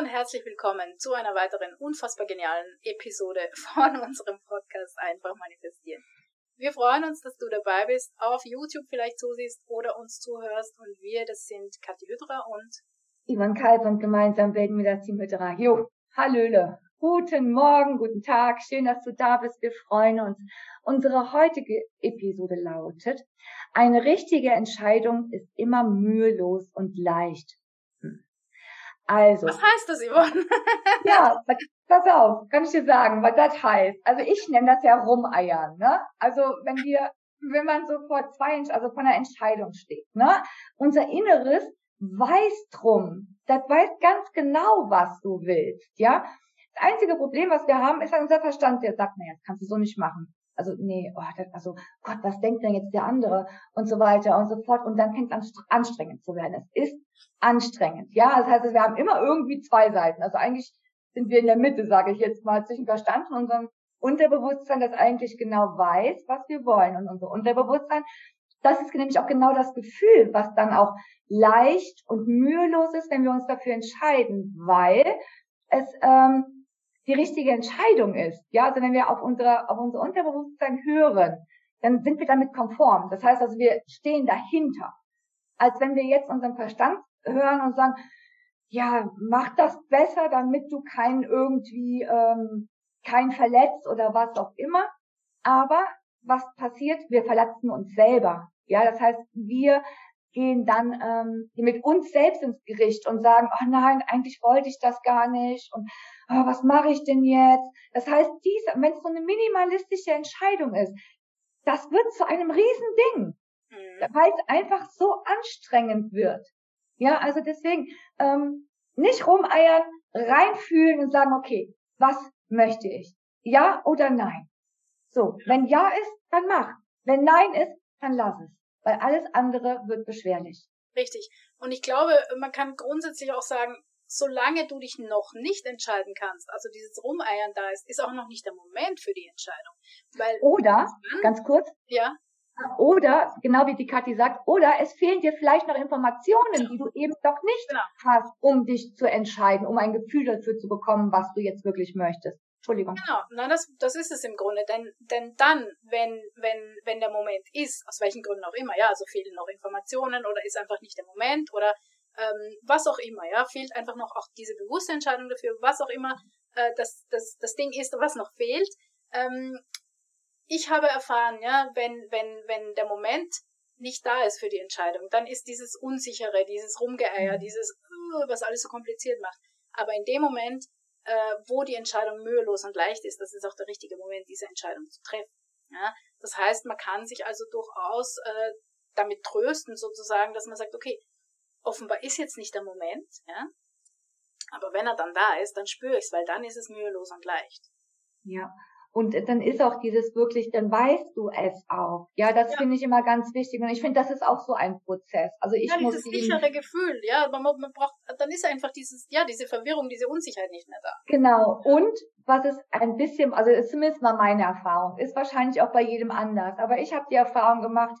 und herzlich willkommen zu einer weiteren unfassbar genialen Episode von unserem Podcast Einfach manifestieren. Wir freuen uns, dass du dabei bist, auf YouTube vielleicht zusiehst oder uns zuhörst und wir, das sind Kathi Hütterer und Ivan Kalb und gemeinsam bilden wir das Team Hütterer. Jo, Hallöle. Guten Morgen, guten Tag. Schön, dass du da bist. Wir freuen uns. Unsere heutige Episode lautet, eine richtige Entscheidung ist immer mühelos und leicht. Also. Was heißt das, Yvonne? ja, pass auf, kann ich dir sagen, was das heißt. Also ich nenne das ja Rumeiern, ne? Also wenn wir, wenn man so vor zwei, also vor einer Entscheidung steht, ne? Unser Inneres weiß drum. Das weiß ganz genau, was du willst, ja? Das einzige Problem, was wir haben, ist unser Verstand, der sagt, naja, das kannst du so nicht machen also nee, oh, das, also Gott, was denkt denn jetzt der andere und so weiter und so fort und dann fängt es an anstrengend zu werden. Es ist anstrengend, ja, das heißt, wir haben immer irgendwie zwei Seiten. Also eigentlich sind wir in der Mitte, sage ich jetzt mal, zwischen Verstand und unserem Unterbewusstsein, das eigentlich genau weiß, was wir wollen und unser Unterbewusstsein, das ist nämlich auch genau das Gefühl, was dann auch leicht und mühelos ist, wenn wir uns dafür entscheiden, weil es ähm, die richtige Entscheidung ist. Ja, also wenn wir auf unsere, auf unser Unterbewusstsein hören, dann sind wir damit konform. Das heißt also, wir stehen dahinter. Als wenn wir jetzt unseren Verstand hören und sagen, ja, mach das besser, damit du keinen irgendwie, ähm, keinen verletzt oder was auch immer. Aber was passiert? Wir verletzen uns selber. Ja, das heißt, wir gehen dann ähm, mit uns selbst ins Gericht und sagen, oh nein, eigentlich wollte ich das gar nicht und oh, was mache ich denn jetzt? Das heißt, diese, wenn es so eine minimalistische Entscheidung ist, das wird zu einem Riesending, mhm. weil es einfach so anstrengend wird. Ja, also deswegen ähm, nicht rumeiern, reinfühlen und sagen, okay, was möchte ich? Ja oder nein? So, wenn ja ist, dann mach. Wenn nein ist, dann lass es weil alles andere wird beschwerlich. Richtig. Und ich glaube, man kann grundsätzlich auch sagen, solange du dich noch nicht entscheiden kannst, also dieses Rumeiern da ist, ist auch noch nicht der Moment für die Entscheidung. Weil oder, ganz kurz, ja. Oder, genau wie die Kathi sagt, oder es fehlen dir vielleicht noch Informationen, die du eben doch nicht genau. hast, um dich zu entscheiden, um ein Gefühl dafür zu bekommen, was du jetzt wirklich möchtest. Entschuldigung. Genau, na, das, das ist es im Grunde. Denn, denn dann, wenn, wenn, wenn der Moment ist, aus welchen Gründen auch immer, ja, also fehlen noch Informationen oder ist einfach nicht der Moment oder ähm, was auch immer, ja, fehlt einfach noch auch diese bewusste Entscheidung dafür, was auch immer äh, das, das, das Ding ist, was noch fehlt. Ähm, ich habe erfahren, ja, wenn, wenn, wenn der Moment nicht da ist für die Entscheidung, dann ist dieses Unsichere, dieses Rumgeeier, mhm. dieses, uh, was alles so kompliziert macht. Aber in dem Moment äh, wo die Entscheidung mühelos und leicht ist, das ist auch der richtige Moment, diese Entscheidung zu treffen. Ja? Das heißt, man kann sich also durchaus äh, damit trösten, sozusagen, dass man sagt, okay, offenbar ist jetzt nicht der Moment, ja, aber wenn er dann da ist, dann spüre ich es, weil dann ist es mühelos und leicht. Ja, und dann ist auch dieses wirklich, dann weißt du es auch. Ja, das ja. finde ich immer ganz wichtig. Und ich finde, das ist auch so ein Prozess. Also ich ja, muss dieses sichere Gefühl, ja, man, man braucht, dann ist einfach dieses, ja, diese Verwirrung, diese Unsicherheit nicht mehr da. Genau. Und was ist ein bisschen, also ist zumindest mal meine Erfahrung, ist wahrscheinlich auch bei jedem anders. Aber ich habe die Erfahrung gemacht,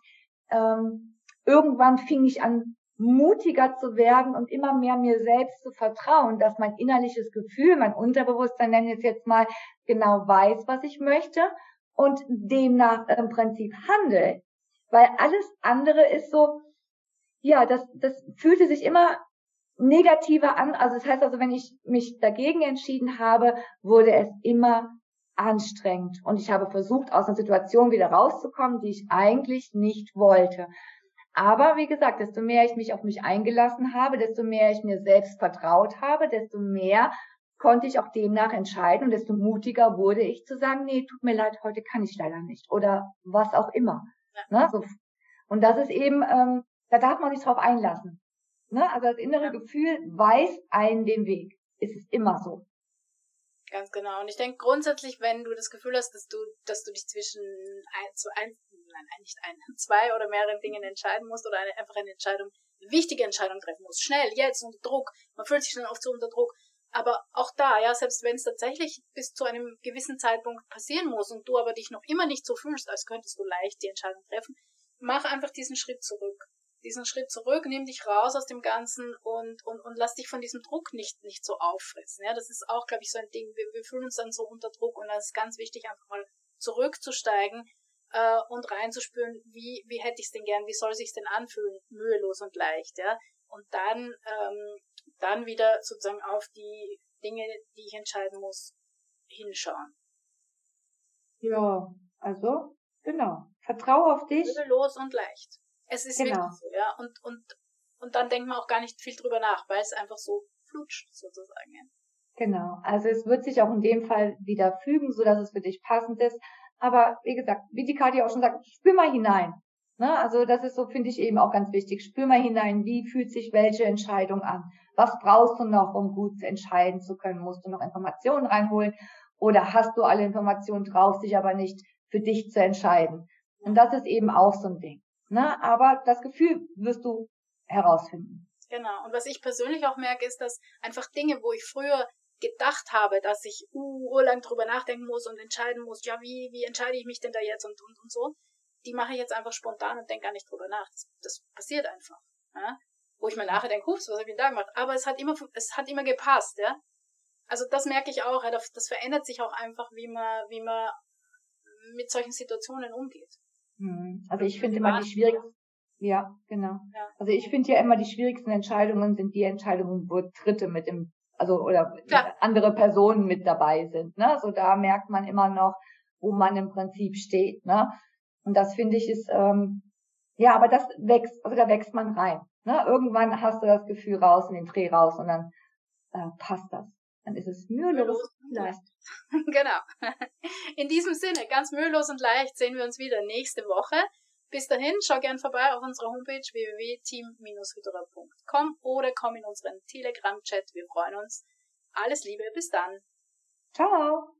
ähm, irgendwann fing ich an, mutiger zu werden und immer mehr mir selbst zu vertrauen, dass mein innerliches Gefühl, mein Unterbewusstsein, nenne ich es jetzt mal, genau weiß, was ich möchte und demnach im Prinzip handelt. Weil alles andere ist so, ja, das, das fühlte sich immer negativer an. Also das heißt also, wenn ich mich dagegen entschieden habe, wurde es immer anstrengend. Und ich habe versucht, aus einer Situation wieder rauszukommen, die ich eigentlich nicht wollte. Aber wie gesagt, desto mehr ich mich auf mich eingelassen habe, desto mehr ich mir selbst vertraut habe, desto mehr konnte ich auch demnach entscheiden und desto mutiger wurde ich zu sagen, nee, tut mir leid, heute kann ich leider nicht oder was auch immer. Ja. Ne? So. Und das ist eben, ähm, da darf man sich drauf einlassen. Ne? Also das innere ja. Gefühl weist einen den Weg. Ist es immer so. Ganz genau. Und ich denke grundsätzlich, wenn du das Gefühl hast, dass du, dass du dich zwischen ein, zu ein, nein, nicht ein, zwei oder mehreren Dingen entscheiden musst oder eine, einfach eine Entscheidung, eine wichtige Entscheidung treffen musst, schnell, jetzt unter Druck. Man fühlt sich dann oft so unter Druck. Aber auch da, ja, selbst wenn es tatsächlich bis zu einem gewissen Zeitpunkt passieren muss und du aber dich noch immer nicht so fühlst, als könntest du leicht die Entscheidung treffen, mach einfach diesen Schritt zurück. diesen Schritt zurück, nimm dich raus aus dem Ganzen und, und, und lass dich von diesem Druck nicht, nicht so auffressen. Ja, das ist auch, glaube ich, so ein Ding. Wir, wir fühlen uns dann so unter Druck und das ist ganz wichtig, einfach mal zurückzusteigen äh, und reinzuspüren, wie, wie hätte ich es denn gern, wie soll sich denn anfühlen, mühelos und leicht, ja. Und dann, ähm, dann wieder sozusagen auf die Dinge, die ich entscheiden muss, hinschauen. Ja, also, genau. Vertraue auf dich. Mühelos und leicht. Es ist genau. wirklich so, ja. Und, und, und dann denkt man auch gar nicht viel drüber nach, weil es einfach so flutscht, sozusagen. Ja. Genau. Also es wird sich auch in dem Fall wieder fügen, so dass es für dich passend ist. Aber wie gesagt, wie die Kathi auch schon sagt, spür mal hinein. Ne? Also das ist so, finde ich eben auch ganz wichtig. Spür mal hinein, wie fühlt sich welche Entscheidung an? Was brauchst du noch, um gut entscheiden zu können? Musst du noch Informationen reinholen? Oder hast du alle Informationen drauf, dich aber nicht für dich zu entscheiden? Und das ist eben auch so ein Ding. Ne? Aber das Gefühl wirst du herausfinden. Genau. Und was ich persönlich auch merke, ist, dass einfach Dinge, wo ich früher gedacht habe, dass ich uh, urlang drüber nachdenken muss und entscheiden muss, ja, wie, wie entscheide ich mich denn da jetzt und, und, und so, die mache ich jetzt einfach spontan und denke gar nicht drüber nach. Das, das passiert einfach. Ja? Wo ich mir nachher denke, ups, was habe ich denn da gemacht? Aber es hat immer, es hat immer gepasst, ja. Also das merke ich auch, das verändert sich auch einfach, wie man, wie man mit solchen Situationen umgeht. Hm. Also ich finde immer die schwierigsten, ja, genau. Ja. Also ich finde ja immer die schwierigsten Entscheidungen sind die Entscheidungen, wo Dritte mit dem, also oder ja. andere Personen mit dabei sind. Ne? So da merkt man immer noch, wo man im Prinzip steht. Ne? Und das finde ich ist, ähm, ja, aber das wächst, also da wächst man rein. Ne? Irgendwann hast du das Gefühl raus in den Dreh raus und dann äh, passt das. Dann ist es mühelos und leicht. genau. In diesem Sinne, ganz mühelos und leicht sehen wir uns wieder nächste Woche. Bis dahin, schau gern vorbei auf unserer Homepage www.team-hydra.com oder komm in unseren Telegram-Chat. Wir freuen uns. Alles Liebe, bis dann. Ciao.